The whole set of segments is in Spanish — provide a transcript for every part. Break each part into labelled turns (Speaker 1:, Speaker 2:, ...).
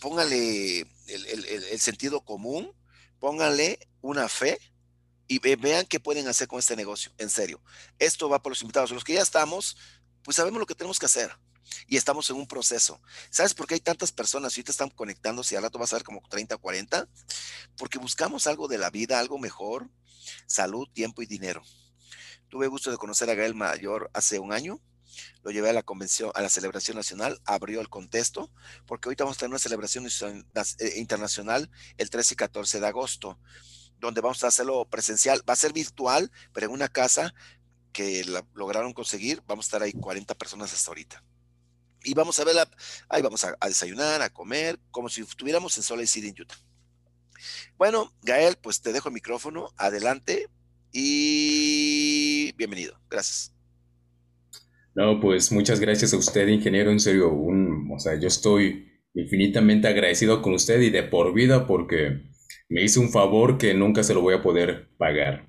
Speaker 1: póngale el, sentido común, póngale una fe y vean qué pueden hacer con este negocio, en serio. Esto va por los invitados. Los que ya estamos, pues sabemos lo que tenemos que hacer y estamos en un proceso. ¿Sabes por qué hay tantas personas y ahorita están conectándose y al rato vas a ver como 30 o 40? Porque buscamos algo de la vida, algo mejor, salud, tiempo y dinero. Tuve gusto de conocer a Gael Mayor hace un año. Lo llevé a la convención, a la celebración nacional, abrió el contexto, porque ahorita vamos a tener una celebración eh, internacional el 13 y 14 de agosto, donde vamos a hacerlo presencial. Va a ser virtual, pero en una casa que lograron conseguir, vamos a estar ahí 40 personas hasta ahorita y vamos a verla, ahí vamos a, desayunar, a comer, como si estuviéramos en Salt City, en Utah. Bueno, Gael, pues te dejo el micrófono, adelante y bienvenido. Gracias.
Speaker 2: No, pues muchas gracias a usted, ingeniero, en serio, un, o sea, yo estoy infinitamente agradecido con usted y de por vida porque me hizo un favor que nunca se lo voy a poder pagar.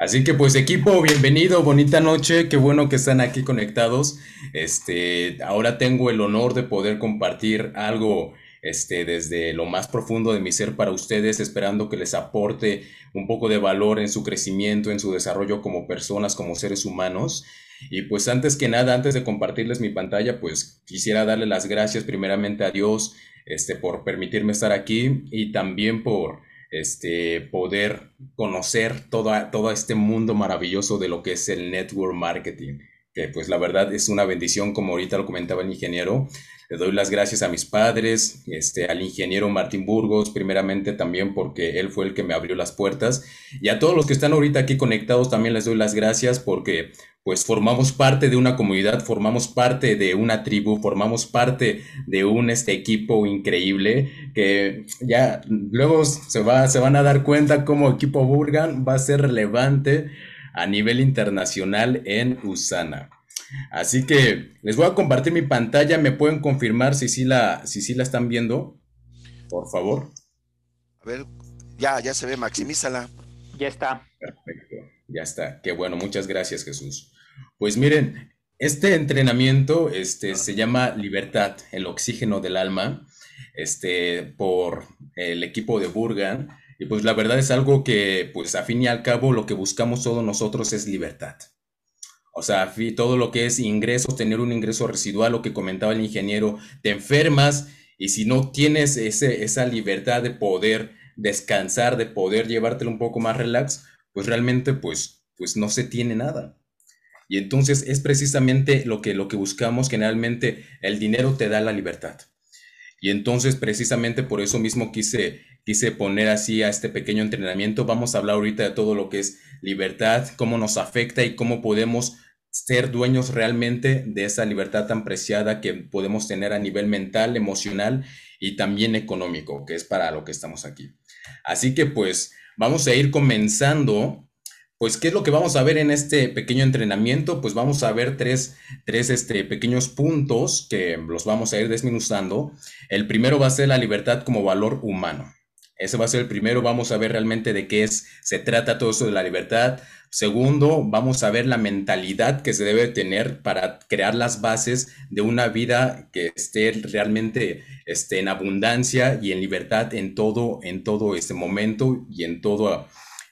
Speaker 2: Así que pues equipo, bienvenido, bonita noche, qué bueno que están aquí conectados. Este, ahora tengo el honor de poder compartir algo este, desde lo más profundo de mi ser para ustedes, esperando que les aporte un poco de valor en su crecimiento, en su desarrollo como personas, como seres humanos. Y pues antes que nada, antes de compartirles mi pantalla, pues quisiera darle las gracias primeramente a Dios este, por permitirme estar aquí y también por este, poder conocer todo, todo este mundo maravilloso de lo que es el network marketing, que pues la verdad es una bendición, como ahorita lo comentaba el ingeniero. Le doy las gracias a mis padres, este, al ingeniero Martín Burgos, primeramente también porque él fue el que me abrió las puertas. Y a todos los que están ahorita aquí conectados también les doy las gracias porque pues formamos parte de una comunidad, formamos parte de una tribu, formamos parte de un este equipo increíble que ya luego se, va, se van a dar cuenta cómo equipo Burgan va a ser relevante a nivel internacional en Usana. Así que les voy a compartir mi pantalla, me pueden confirmar si sí la, si sí la están viendo, por favor.
Speaker 1: A ver, ya, ya se ve, maximízala.
Speaker 3: Ya está.
Speaker 2: Perfecto, ya está. Qué bueno, muchas gracias Jesús. Pues miren, este entrenamiento este, se llama Libertad, el oxígeno del alma, este, por el equipo de Burgan. Y pues la verdad es algo que, pues a fin y al cabo, lo que buscamos todos nosotros es libertad. O sea, todo lo que es ingresos, tener un ingreso residual, lo que comentaba el ingeniero, te enfermas y si no tienes ese, esa libertad de poder descansar, de poder llevártelo un poco más relax, pues realmente pues, pues no se tiene nada. Y entonces es precisamente lo que, lo que buscamos, generalmente el dinero te da la libertad. Y entonces precisamente por eso mismo quise, quise poner así a este pequeño entrenamiento. Vamos a hablar ahorita de todo lo que es libertad, cómo nos afecta y cómo podemos ser dueños realmente de esa libertad tan preciada que podemos tener a nivel mental, emocional y también económico, que es para lo que estamos aquí. Así que pues vamos a ir comenzando pues, ¿qué es lo que vamos a ver en este pequeño entrenamiento? Pues vamos a ver tres, tres este, pequeños puntos que los vamos a ir desminuzando. El primero va a ser la libertad como valor humano. Ese va a ser el primero. Vamos a ver realmente de qué es, se trata todo eso de la libertad. Segundo, vamos a ver la mentalidad que se debe tener para crear las bases de una vida que esté realmente esté en abundancia y en libertad en todo, en todo este momento y en todo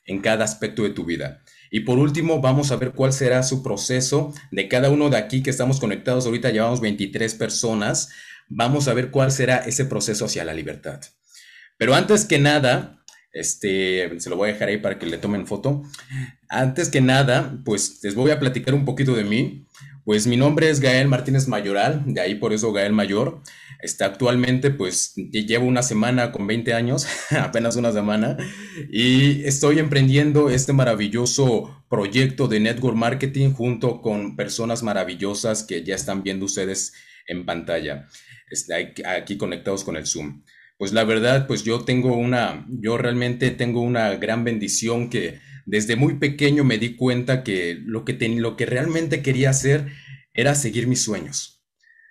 Speaker 2: en cada aspecto de tu vida. Y por último, vamos a ver cuál será su proceso de cada uno de aquí que estamos conectados. Ahorita llevamos 23 personas. Vamos a ver cuál será ese proceso hacia la libertad. Pero antes que nada, este, se lo voy a dejar ahí para que le tomen foto. Antes que nada, pues les voy a platicar un poquito de mí. Pues mi nombre es Gael Martínez Mayoral, de ahí por eso Gael Mayor. Está actualmente, pues llevo una semana con 20 años, apenas una semana, y estoy emprendiendo este maravilloso proyecto de network marketing junto con personas maravillosas que ya están viendo ustedes en pantalla, aquí conectados con el Zoom. Pues la verdad, pues yo tengo una, yo realmente tengo una gran bendición que desde muy pequeño me di cuenta que lo que, lo que realmente quería hacer era seguir mis sueños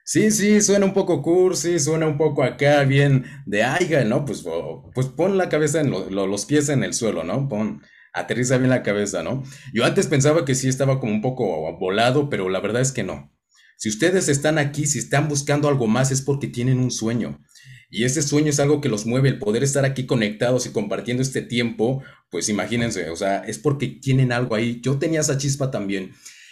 Speaker 2: Sí, sí, suena un poco cursi, suena un poco acá bien de aiga, ¿no? Pues, pues pon la cabeza en los pies en el suelo, ¿no? Pon, aterriza bien la cabeza, ¿no? Yo antes pensaba que sí estaba como un poco volado, pero la verdad es que no. Si ustedes están aquí, si están buscando algo más, es porque tienen un sueño. Y ese sueño es algo que los mueve, el poder estar aquí conectados y compartiendo este tiempo, pues imagínense, o sea, es porque tienen algo ahí. Yo tenía esa chispa también.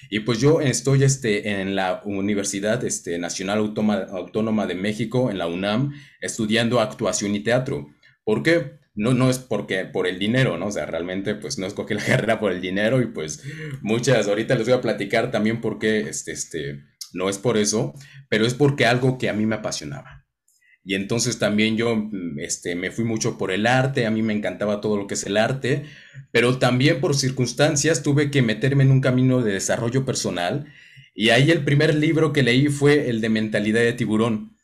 Speaker 2: Y pues yo estoy este, en la Universidad este, Nacional Autónoma de México, en la UNAM, estudiando actuación y teatro. ¿Por qué? No, no es porque por el dinero, ¿no? O sea, realmente pues no escogí la carrera por el dinero y pues muchas, ahorita les voy a platicar también por qué, este, este, no es por eso, pero es porque algo que a mí me apasionaba. Y entonces también yo mm, este, me fui mucho por el arte, a mí me encantaba todo lo que es el arte, pero también por circunstancias tuve que meterme en un camino de desarrollo personal. Y ahí el primer libro que leí fue el de Mentalidad de Tiburón.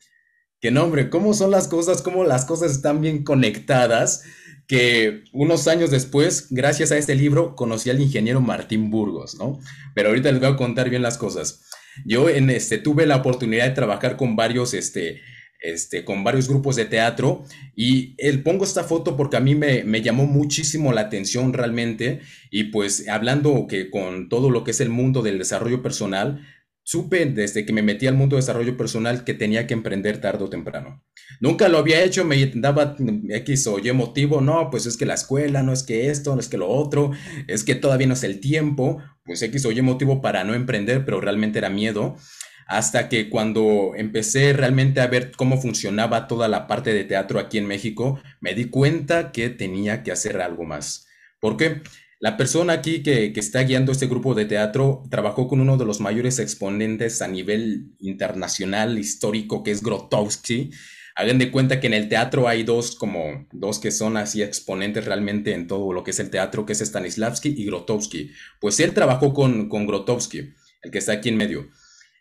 Speaker 2: Que no, hombre, cómo son las cosas, cómo las cosas están bien conectadas, que unos años después, gracias a este libro, conocí al ingeniero Martín Burgos, ¿no? Pero ahorita les voy a contar bien las cosas. Yo en este, tuve la oportunidad de trabajar con varios este, este, con varios grupos de teatro. Y él, pongo esta foto porque a mí me, me, llamó muchísimo la atención realmente. Y pues hablando que con todo lo que es el mundo del desarrollo personal, supe desde que me metí al mundo de desarrollo personal que tenía que emprender tarde o temprano. Nunca lo había hecho, me daba X o Y motivo, no, pues es que la escuela, no es que esto, no es que lo otro, es que todavía no es el tiempo, pues X o Y motivo para no emprender, pero realmente era miedo hasta que cuando empecé realmente a ver cómo funcionaba toda la parte de teatro aquí en México, me di cuenta que tenía que hacer algo más. ¿Por qué? La persona aquí que, está guiando este grupo de teatro trabajó con uno de los mayores exponentes a nivel internacional histórico, que es Grotowski. Hagan de cuenta que en el teatro hay dos, como dos que son así exponentes realmente en todo lo que es el teatro, que es Stanislavski y Grotowski. Pues él trabajó con, con Grotowski, el que está aquí en medio.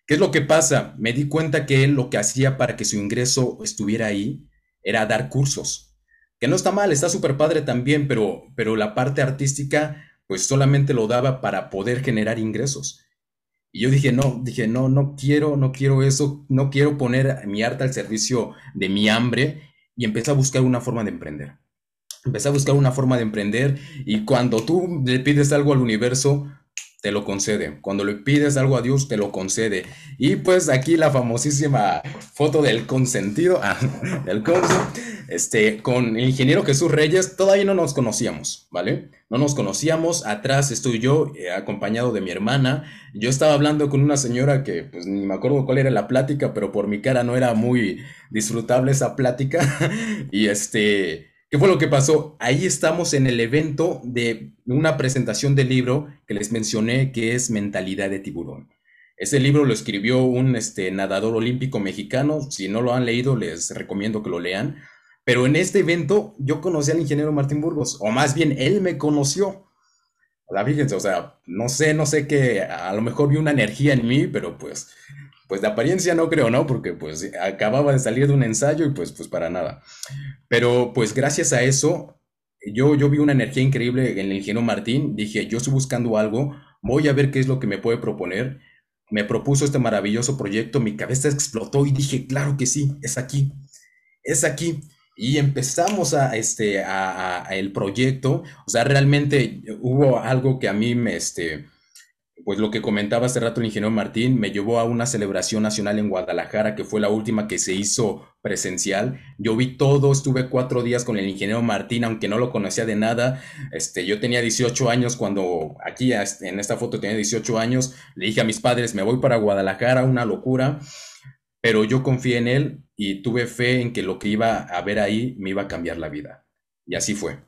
Speaker 2: ¿Qué es lo que pasa? Me di cuenta que él lo que hacía para que su ingreso estuviera ahí era dar cursos. Que no está mal, está súper padre también, pero, pero la parte artística pues solamente lo daba para poder generar ingresos. Y yo dije, no, dije, no, no quiero, no quiero eso, no quiero poner mi arte al servicio de mi hambre y empecé a buscar una forma de emprender. Empecé a buscar una forma de emprender y cuando tú le pides algo al universo, te lo concede. Cuando le pides algo a Dios, te lo concede. Y pues aquí la famosísima foto del consentido, ah, del este, con el ingeniero Jesús Reyes, todavía no nos conocíamos, ¿vale? No nos conocíamos, atrás estoy yo, eh, acompañado de mi hermana. Yo estaba hablando con una señora que, pues ni me acuerdo cuál era la plática, pero por mi cara no era muy disfrutable esa plática. y este ¿Qué fue lo que pasó? Ahí estamos en el evento de una presentación del libro que les mencioné que es Mentalidad de Tiburón. Ese libro lo escribió un este, nadador olímpico mexicano. Si no lo han leído, les recomiendo que lo lean. Pero en este evento yo conocí al ingeniero Martín Burgos, o más bien él me conoció. O sea, fíjense, o sea, no sé, no sé qué, a lo mejor vi una energía en mí, pero pues, pues de apariencia no creo, ¿no? Porque pues acababa de salir de un ensayo y pues, pues para nada. Pero pues gracias a eso, yo, yo vi una energía increíble en el ingeniero Martín. Dije, yo estoy buscando algo, voy a ver qué es lo que me puede proponer. Me propuso este maravilloso proyecto, mi cabeza explotó y dije, claro que sí, es aquí, es aquí. Y empezamos a, este, a, a el proyecto. O sea, realmente hubo algo que a mí me, este, pues lo que comentaba hace rato el ingeniero Martín, me llevó a una celebración nacional en Guadalajara, que fue la última que se hizo presencial. Yo vi todo, estuve cuatro días con el ingeniero Martín, aunque no lo conocía de nada. Este, yo tenía 18 años cuando, aquí en esta foto tenía 18 años, le dije a mis padres, me voy para Guadalajara, una locura, pero yo confié en él y tuve fe en que lo que iba a ver ahí me iba a cambiar la vida. Y así fue.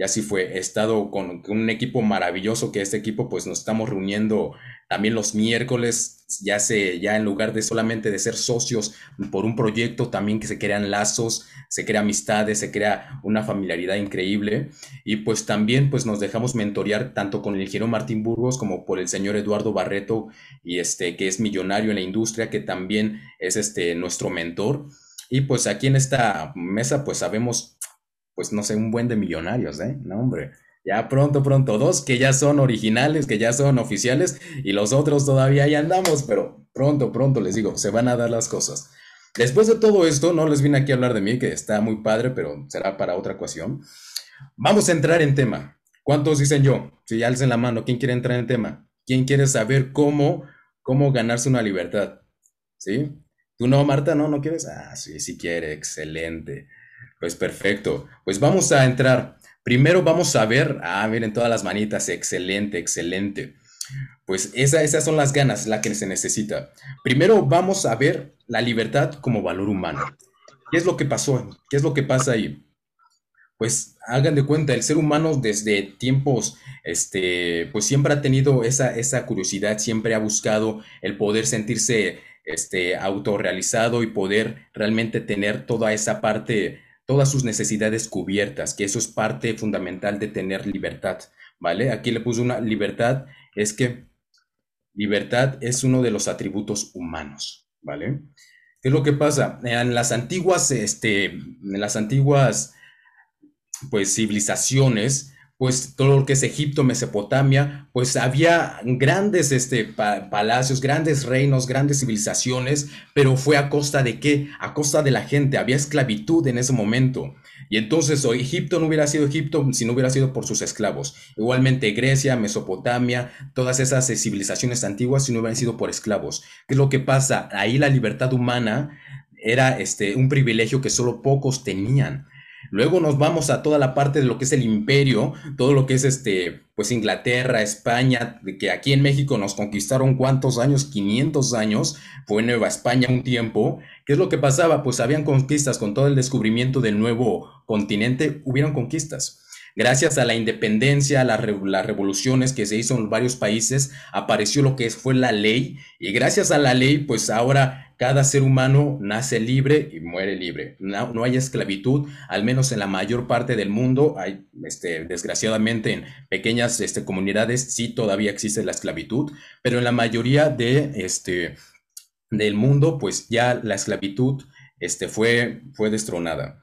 Speaker 2: Y así fue. Estado con, un equipo maravilloso que este equipo pues nos estamos reuniendo también los miércoles, ya se, ya en lugar de solamente de ser socios por un proyecto, también que se crean lazos, se crea amistades, se crea una familiaridad increíble. Y pues también pues nos dejamos mentorear tanto con el ingeniero Martín Burgos como por el señor Eduardo Barreto, y este, que es millonario en la industria, que también es este, nuestro mentor. Y pues aquí en esta mesa pues sabemos pues no sé, un buen de millonarios, ¿eh? No, hombre. Ya pronto, pronto, dos que ya son originales, que ya son oficiales, y los otros todavía ahí andamos, pero pronto, pronto les digo, se van a dar las cosas. Después de todo esto, no les vine aquí a hablar de mí, que está muy padre, pero será para otra ocasión. Vamos a entrar en tema. ¿Cuántos dicen yo? Si alcen la mano, ¿quién quiere entrar en tema? ¿Quién quiere saber cómo, cómo ganarse una libertad? ¿Sí? ¿Tú no, Marta? ¿No? ¿No quieres? Ah, sí, sí quiere, excelente. Pues perfecto. Pues vamos a entrar. Primero vamos a ver, ah, miren todas las manitas, excelente, excelente. Pues esas son las ganas, la que se necesita. Primero vamos a ver la libertad como valor humano. ¿Qué es lo que pasó? ¿Qué es lo que pasa ahí? Pues hagan de cuenta, el ser humano desde tiempos, este, pues siempre ha tenido esa, esa curiosidad, siempre ha buscado el poder sentirse este, autorrealizado y poder realmente tener toda esa parte, todas sus necesidades cubiertas, que eso es parte fundamental de tener libertad, ¿vale? Aquí le puse una libertad, es que libertad es uno de los atributos humanos, ¿vale? ¿Qué es lo que pasa? En las antiguas, este, en las antiguas, pues, civilizaciones, pues todo lo que es Egipto, Mesopotamia, pues había grandes este, palacios, grandes reinos, grandes civilizaciones, pero fue a costa de qué? A costa de la gente, había esclavitud en ese momento. Y entonces Egipto no hubiera sido Egipto si no hubiera sido por sus esclavos. Igualmente Grecia, Mesopotamia, todas esas civilizaciones antiguas si no hubieran sido por esclavos. ¿Qué es lo que pasa? Ahí la libertad humana era este, un privilegio que solo pocos tenían. Luego nos vamos a toda la parte de lo que es el imperio, todo lo que es este, pues Inglaterra, España, que aquí en México nos conquistaron cuántos años, 500 años, fue Nueva España un tiempo. ¿Qué es lo que pasaba? Pues habían conquistas con todo el descubrimiento del nuevo continente, hubieron conquistas. Gracias a la independencia, a las revoluciones que se hizo en varios países, apareció lo que fue la ley y gracias a la ley, pues ahora cada ser humano nace libre y muere libre. No, hay esclavitud, al menos en la mayor parte del mundo. Hay, este, desgraciadamente, en pequeñas este, comunidades sí todavía existe la esclavitud, pero en la mayoría de, este, del mundo, pues ya la esclavitud este, fue, fue destronada.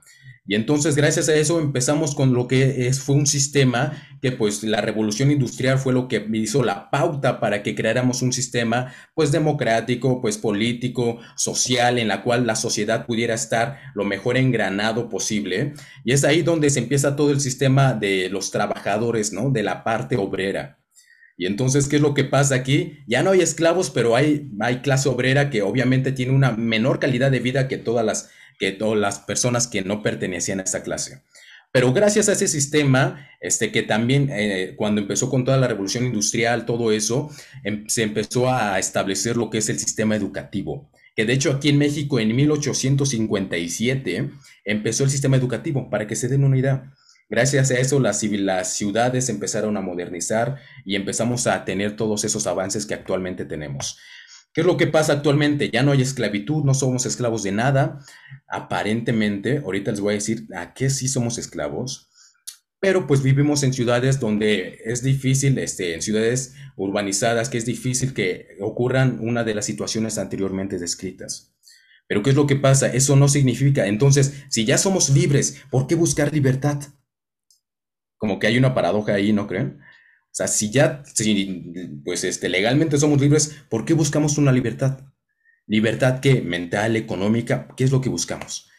Speaker 2: Y entonces, gracias a eso, empezamos con lo que es, fue un sistema que, pues, la revolución industrial fue lo que hizo la pauta para que creáramos un sistema, pues, democrático, pues, político, social, en la cual la sociedad pudiera estar lo mejor engranado posible. Y es ahí donde se empieza todo el sistema de los trabajadores, ¿no? De la parte obrera. Y entonces, ¿qué es lo que pasa aquí? Ya no hay esclavos, pero hay, hay clase obrera que obviamente tiene una menor calidad de vida que todas las que todas las personas que no pertenecían a esa clase. Pero gracias a ese sistema, este, que también eh, cuando empezó con toda la revolución industrial, todo eso, em, se empezó a establecer lo que es el sistema educativo. Que de hecho aquí en México en 1857 empezó el sistema educativo, para que se den una idea. Gracias a eso las ciudades empezaron a modernizar y empezamos a tener todos esos avances que actualmente tenemos. ¿Qué es lo que pasa actualmente? Ya no hay esclavitud, no somos esclavos de nada. Aparentemente, ahorita les voy a decir a qué sí somos esclavos, pero pues vivimos en ciudades donde es difícil, este, en ciudades urbanizadas, que es difícil que ocurran una de las situaciones anteriormente descritas. Pero ¿qué es lo que pasa? Eso no significa, entonces, si ya somos libres, ¿por qué buscar libertad? Como que hay una paradoja ahí, ¿no creen? Sea, si ya, pues este, legalmente somos libres, ¿por qué buscamos una libertad? Libertad que mental, económica, ¿qué es lo que buscamos?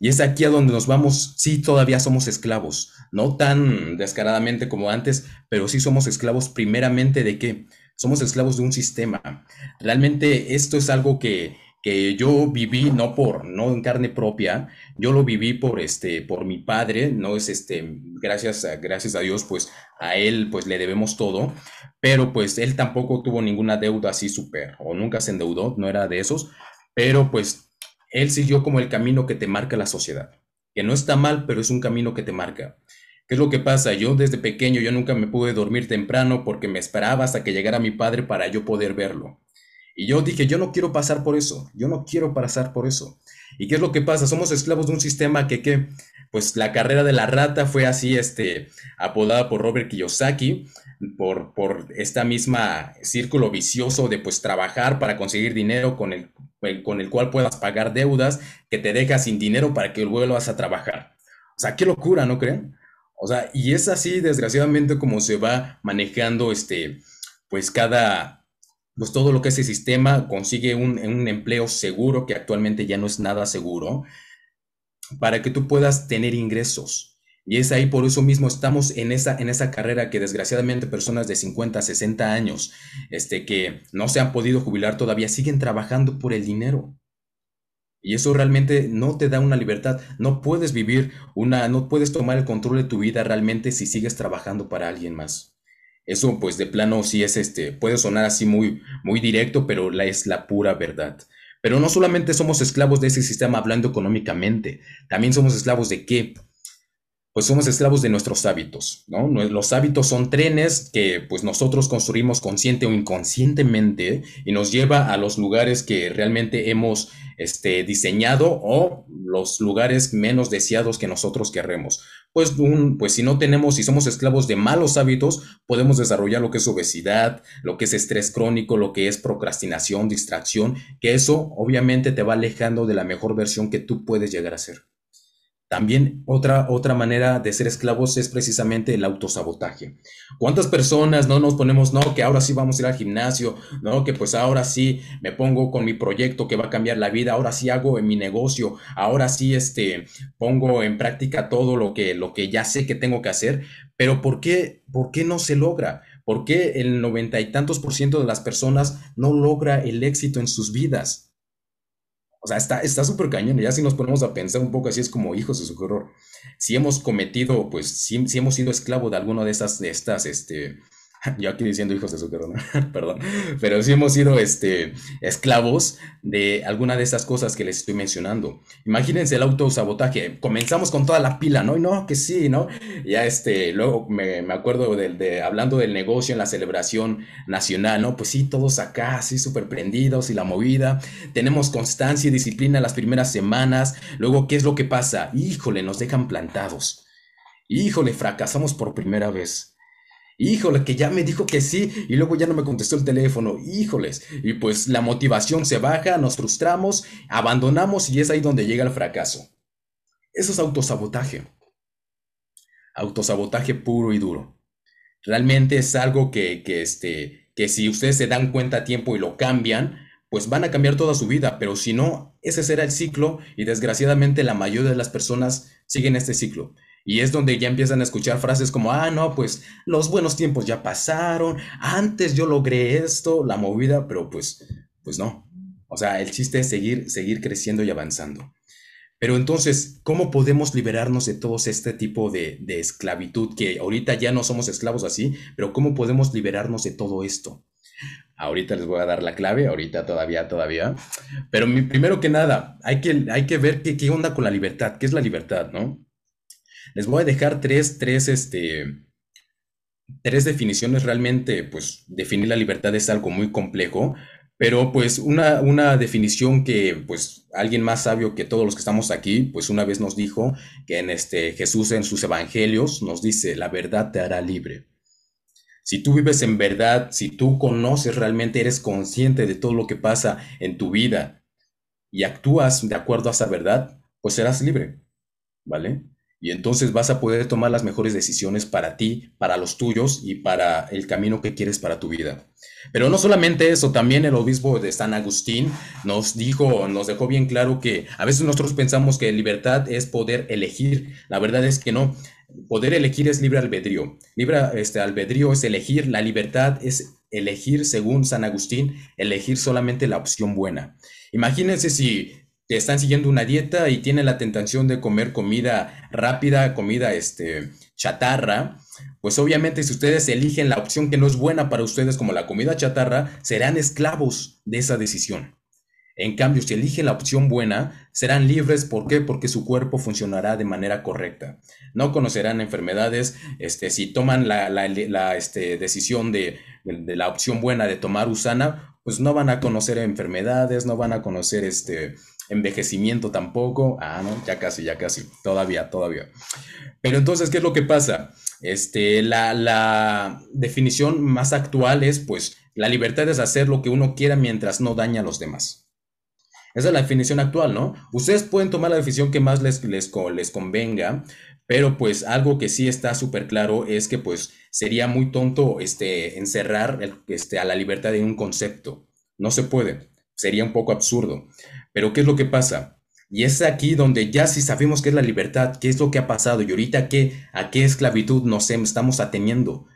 Speaker 2: Y es aquí a donde nos vamos, sí, todavía somos esclavos, no tan descaradamente como antes, pero sí somos esclavos primeramente de qué? Somos esclavos de un sistema. Realmente esto es algo que, que yo viví no por, no en carne propia, yo lo viví por este, por mi padre, no es este, gracias a, gracias a Dios, pues a él pues le debemos todo, pero pues él tampoco tuvo ninguna deuda así súper, o nunca se endeudó, no era de esos, pero pues él siguió como el camino que te marca la sociedad, que no está mal, pero es un camino que te marca. ¿Qué es lo que pasa? Yo desde pequeño yo nunca me pude dormir temprano porque me esperaba hasta que llegara mi padre para yo poder verlo. Y yo dije, yo no quiero pasar por eso, yo no quiero pasar por eso. ¿Y qué es lo que pasa? Somos esclavos de un sistema que, que pues la carrera de la rata fue así, este, apodada por Robert Kiyosaki, por, por esta misma círculo vicioso de pues trabajar para conseguir dinero con el, con el cual puedas pagar deudas, que te dejas sin dinero para que vuelvas a trabajar. O sea, qué locura, ¿no creen? O sea, y es así, desgraciadamente, como se va manejando este, pues cada, pues todo lo que ese sistema consigue un, un, empleo seguro, que actualmente ya no es nada seguro, para que tú puedas tener ingresos. Y es ahí por eso mismo estamos en esa, en esa carrera que desgraciadamente personas de 50, 60 años, este, que no se han podido jubilar todavía, siguen trabajando por el dinero. Y eso realmente no te da una libertad. No puedes vivir una, no puedes tomar el control de tu vida realmente si sigues trabajando para alguien más. Eso, pues, de plano sí es este, puede sonar así muy, muy directo, pero la, es la pura verdad. Pero no solamente somos esclavos de ese sistema hablando económicamente, también somos esclavos de qué? pues somos esclavos de nuestros hábitos, ¿no? Los hábitos son trenes que pues nosotros construimos consciente o inconscientemente y nos lleva a los lugares que realmente hemos este, diseñado o los lugares menos deseados que nosotros querremos. Pues, un, pues si no tenemos, si somos esclavos de malos hábitos, podemos desarrollar lo que es obesidad, lo que es estrés crónico, lo que es procrastinación, distracción, que eso obviamente te va alejando de la mejor versión que tú puedes llegar a ser. También otra, otra manera de ser esclavos es precisamente el autosabotaje. ¿Cuántas personas no nos ponemos, no, que ahora sí vamos a ir al gimnasio, no, que pues ahora sí me pongo con mi proyecto que va a cambiar la vida, ahora sí hago en mi negocio, ahora sí este, pongo en práctica todo lo que, lo que ya sé que tengo que hacer, pero ¿por qué, por qué no se logra? ¿Por qué el noventa y tantos por ciento de las personas no logra el éxito en sus vidas? O sea, está súper cañón. Ya si nos ponemos a pensar un poco así, es como hijos de su horror. Si hemos cometido, pues, si, hemos sido esclavo de alguna de estas, de estas, este, yo aquí diciendo hijos de su ¿no? perdón, pero sí hemos sido este, esclavos de alguna de esas cosas que les estoy mencionando. Imagínense el autosabotaje, comenzamos con toda la pila, ¿no? Y no, que sí, ¿no? Ya este, luego me, me acuerdo de, hablando del negocio en la celebración nacional, ¿no? Pues sí, todos acá, así súper prendidos y la movida, tenemos constancia y disciplina las primeras semanas, luego, ¿qué es lo que pasa? Híjole, nos dejan plantados. Híjole, fracasamos por primera vez. Híjole, que ya me dijo que sí y luego ya no me contestó el teléfono. Híjoles. Y pues la motivación se baja, nos frustramos, abandonamos y es ahí donde llega el fracaso. Eso es autosabotaje. Autosabotaje puro y duro. Realmente es algo que, que, este, que si ustedes se dan cuenta a tiempo y lo cambian, pues van a cambiar toda su vida, pero si no, ese será el ciclo y desgraciadamente la mayoría de las personas siguen este ciclo. Y es donde ya empiezan a escuchar frases como, ah, no, pues los buenos tiempos ya pasaron, antes yo logré esto, la movida, pero pues, pues no. O sea, el chiste es seguir, seguir creciendo y avanzando. Pero entonces, ¿cómo podemos liberarnos de todo este tipo de, de esclavitud? Que ahorita ya no somos esclavos así, pero ¿cómo podemos liberarnos de todo esto? Ahorita les voy a dar la clave, ahorita todavía, todavía. Pero primero que nada, hay que, hay que ver qué, qué onda con la libertad, qué es la libertad, ¿no? Les voy a dejar tres, tres, este, tres definiciones realmente, pues definir la libertad es algo muy complejo, pero pues una, una definición que pues alguien más sabio que todos los que estamos aquí, pues una vez nos dijo que en este Jesús en sus evangelios nos dice, la verdad te hará libre. Si tú vives en verdad, si tú conoces realmente, eres consciente de todo lo que pasa en tu vida y actúas de acuerdo a esa verdad, pues serás libre, ¿vale? Y entonces vas a poder tomar las mejores decisiones para ti, para los tuyos y para el camino que quieres para tu vida. Pero no solamente eso, también el obispo de San Agustín nos dijo, nos dejó bien claro que a veces nosotros pensamos que libertad es poder elegir. La verdad es que no. Poder elegir es libre albedrío. Libre este, albedrío es elegir. La libertad es elegir, según San Agustín, elegir solamente la opción buena. Imagínense si están siguiendo una dieta y tienen la tentación de comer comida rápida, comida este, chatarra, pues obviamente si ustedes eligen la opción que no es buena para ustedes como la comida chatarra, serán esclavos de esa decisión. En cambio, si eligen la opción buena, serán libres. ¿Por qué? Porque su cuerpo funcionará de manera correcta. No conocerán enfermedades. Este, si toman la, este, decisión de, de, la opción buena de tomar usana, pues no van a conocer enfermedades, no van a conocer este, envejecimiento tampoco. Ah, no, ya casi, ya casi. Todavía, todavía. Pero entonces, ¿qué es lo que pasa? Este, la, la definición más actual es, pues, la libertad es hacer lo que uno quiera mientras no daña a los demás. Esa es la definición actual, ¿no? Ustedes pueden tomar la definición que más les, les, les convenga, pero pues algo que sí está súper claro es que pues sería muy tonto este, encerrar este, a la libertad en un concepto. No se puede. Sería un poco absurdo. Pero ¿qué es lo que pasa? Y es aquí donde ya si sabemos qué es la libertad, qué es lo que ha pasado y ahorita qué, a qué esclavitud nos estamos ateniendo.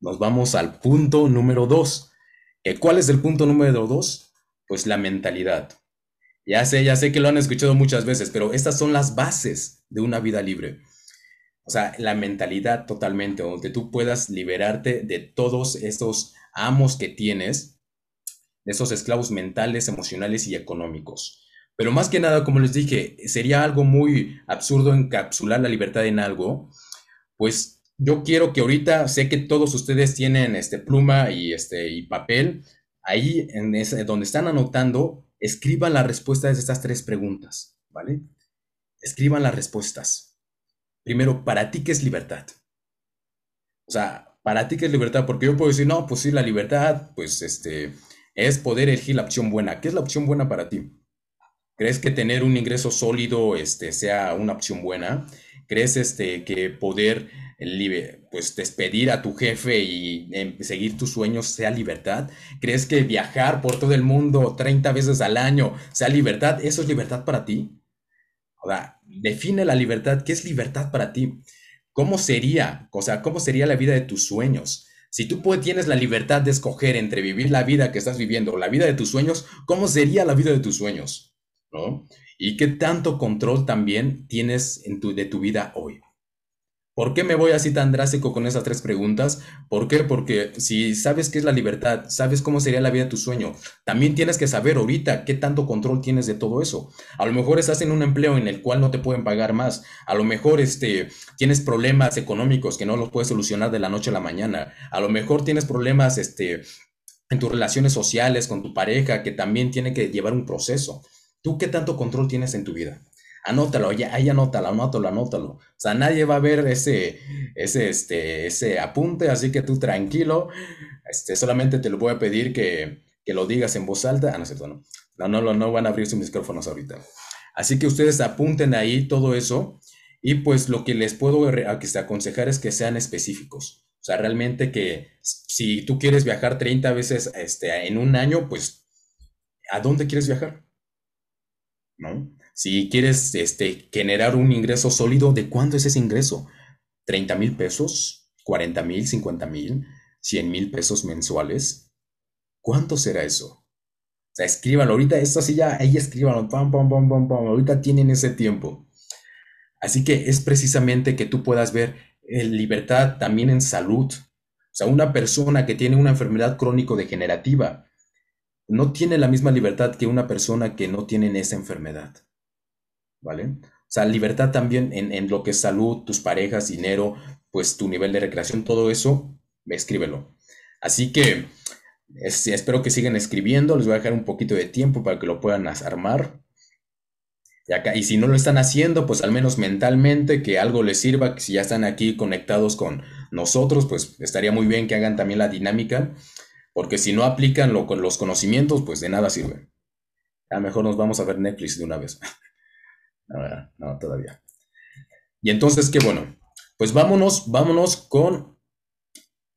Speaker 2: Nos vamos al punto número dos. ¿Cuál es el punto número dos? Pues la mentalidad. Ya sé, ya sé que lo han escuchado muchas veces, pero estas son las bases de una vida libre. O sea, la mentalidad totalmente, donde tú puedas liberarte de todos esos amos que tienes, esos esclavos mentales, emocionales y económicos. Pero más que nada, como les dije, sería algo muy absurdo encapsular la libertad en algo, pues yo quiero que ahorita, sé que todos ustedes tienen este pluma y este y papel, ahí en ese, donde están anotando, escriban las respuestas de estas tres preguntas, ¿vale? Escriban las respuestas. Primero, ¿para ti qué es libertad? O sea, ¿para ti qué es libertad? Porque yo puedo decir, no, pues sí, la libertad, pues este, es poder elegir la opción buena. ¿Qué es la opción buena para ti? ¿Crees que tener un ingreso sólido este, sea una opción buena? ¿Crees este, que poder pues, despedir a tu jefe y em, seguir tus sueños sea libertad? ¿Crees que viajar por todo el mundo 30 veces al año sea libertad? ¿Eso es libertad para ti? Ahora, define la libertad. ¿Qué es libertad para ti? ¿Cómo sería? O sea, ¿cómo sería la vida de tus sueños? Si tú tienes la libertad de escoger entre vivir la vida que estás viviendo o la vida de tus sueños, ¿cómo sería la vida de tus sueños? ¿no? ¿Y qué tanto control también tienes de tu vida hoy? ¿Por qué me voy así tan drástico con esas tres preguntas? ¿Por qué? Porque si sabes qué es la libertad, sabes cómo sería la vida de tu sueño, también tienes que saber ahorita qué tanto control tienes de todo eso. A lo mejor estás en un empleo en el cual no te pueden pagar más. A lo mejor este, tienes problemas económicos que no los puedes solucionar de la noche a la mañana. A lo mejor tienes problemas este, en tus relaciones sociales con tu pareja que también tiene que llevar un proceso. ¿Tú qué tanto control tienes en tu vida? Anótalo, ya, ahí anótalo, anótalo, anótalo. O sea, nadie va a ver ese, ese, este, ese apunte, así que tú tranquilo. Este, solamente te lo voy a pedir que, que lo digas en voz alta. Ah, no, cierto, no. No, no, no van a abrir sus micrófonos ahorita. Así que ustedes apunten ahí todo eso. Y pues lo que les puedo aconsejar es que sean específicos. O sea, realmente que si tú quieres viajar 30 veces este, en un año, pues, ¿a dónde quieres viajar? ¿no? Si quieres este, generar un ingreso sólido, ¿de cuánto es ese ingreso? ¿30 mil pesos? ¿40 mil? ¿50 mil? ¿100 mil pesos mensuales? ¿Cuánto será eso? O sea, escríbanlo. Ahorita esto así ya, ahí escríbanlo. Pam, pam, pam, pam, pam. Ahorita tienen ese tiempo. Así que es precisamente que tú puedas ver eh, libertad también en salud. O sea, una persona que tiene una enfermedad crónico-degenerativa, no tiene la misma libertad que una persona que no tiene esa enfermedad. ¿Vale? O sea, libertad también en, lo que es salud, tus parejas, dinero, pues tu nivel de recreación, todo eso, escríbelo. Así que espero que sigan escribiendo, les voy a dejar un poquito de tiempo para que lo puedan armar. Y, acá, y si no lo están haciendo, pues al menos mentalmente, que algo les sirva, si ya están aquí conectados con nosotros, pues estaría muy bien que hagan también la dinámica porque si no aplican lo, los conocimientos, pues de nada sirve. A lo mejor nos vamos a ver Netflix de una vez. no, no, todavía. Y entonces, qué bueno. Pues vámonos, vámonos con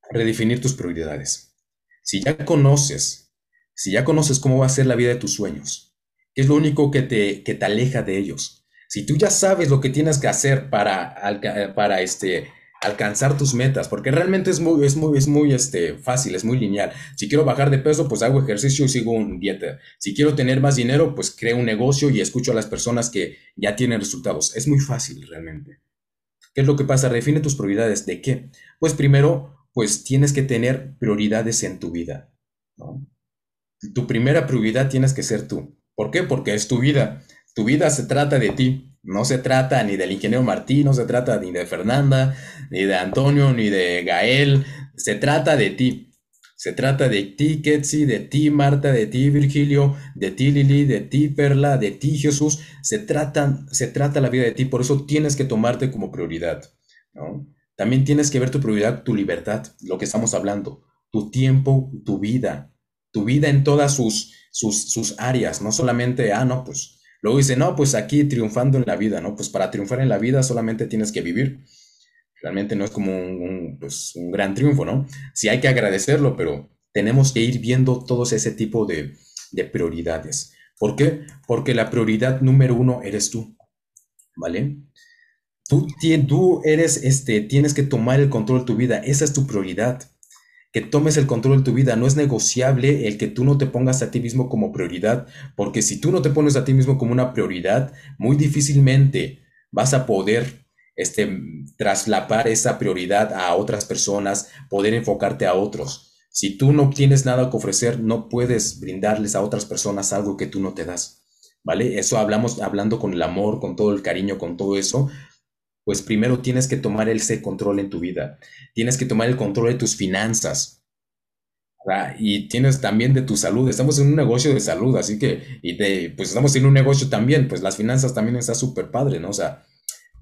Speaker 2: redefinir tus prioridades. Si ya conoces, si ya conoces cómo va a ser la vida de tus sueños, ¿qué es lo único que te, que te aleja de ellos? Si tú ya sabes lo que tienes que hacer para, para este, alcanzar tus metas, porque realmente es muy, es muy, es muy este, fácil, es muy lineal. Si quiero bajar de peso, pues hago ejercicio y sigo un dieta. Si quiero tener más dinero, pues creo un negocio y escucho a las personas que ya tienen resultados. Es muy fácil realmente. ¿Qué es lo que pasa? Define tus prioridades. ¿De qué? Pues primero, pues tienes que tener prioridades en tu vida. Tu primera prioridad tienes que ser tú. ¿Por qué? Porque es tu vida. Tu vida se trata de ti. No se trata ni del ingeniero Martín, no se trata ni de Fernanda, ni de Antonio, ni de Gael. Se trata de ti. Se trata de ti, Ketsi, de ti, Marta, de ti, Virgilio, de ti, Lili, de ti, Perla, de ti, Jesús. Se trata, se trata la vida de ti, por eso tienes que tomarte como prioridad. También tienes que ver tu prioridad, tu libertad, lo que estamos hablando, tu tiempo, tu vida, tu vida en todas sus, sus, sus áreas, no solamente, ah, no, pues Luego dice, no, pues aquí triunfando en la vida, ¿no? Pues para triunfar en la vida solamente tienes que vivir. Realmente no es como un, pues, un gran triunfo, ¿no? Sí hay que agradecerlo, pero tenemos que ir viendo todos ese tipo de, de prioridades. ¿Por qué? Porque la prioridad número uno eres tú, ¿vale? Tú, tú eres, este, tienes que tomar el control de tu vida, esa es tu prioridad. Que tomes el control de tu vida. No es negociable el que tú no te pongas a ti mismo como prioridad, porque si tú no te pones a ti mismo como una prioridad, muy difícilmente vas a poder este, traslapar esa prioridad a otras personas, poder enfocarte a otros. Si tú no tienes nada que ofrecer, no puedes brindarles a otras personas algo que tú no te das. ¿Vale? Eso hablamos hablando con el amor, con todo el cariño, con todo eso. Pues primero tienes que tomar ese control en tu vida. Tienes que tomar el control de tus finanzas. Y tienes también de tu salud. Estamos en un negocio de salud, así que, y de, pues estamos en un negocio también, pues las finanzas también está súper padre, ¿no? O sea,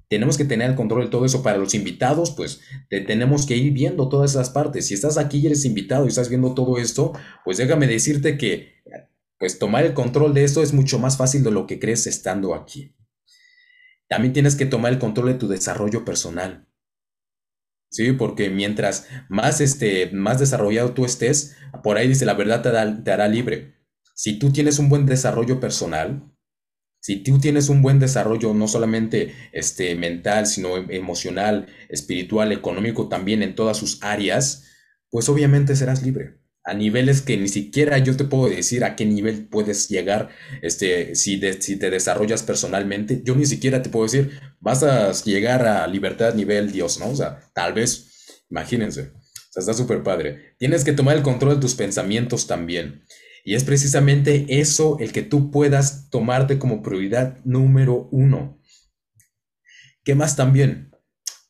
Speaker 2: tenemos que tener el control de todo eso. Para los invitados, pues te tenemos que ir viendo todas esas partes. Si estás aquí y eres invitado y estás viendo todo esto, pues déjame decirte que pues tomar el control de esto es mucho más fácil de lo que crees estando aquí. También tienes que tomar el control de tu desarrollo personal. Sí, porque mientras más, este, más desarrollado tú estés, por ahí dice, la verdad te, te hará libre. Si tú tienes un buen desarrollo personal, si tú tienes un buen desarrollo, no solamente este, mental, sino em, emocional, espiritual, económico, también en todas sus áreas, pues obviamente serás libre. A niveles que ni siquiera yo te puedo decir a qué nivel puedes llegar este, si, si te desarrollas personalmente. Yo ni siquiera te puedo decir, vas a llegar a libertad nivel Dios, ¿no? O sea, tal vez, imagínense. O sea, está súper padre. Tienes que tomar el control de tus pensamientos también. Y es precisamente eso el que tú puedas tomarte como prioridad número uno. ¿Qué más también?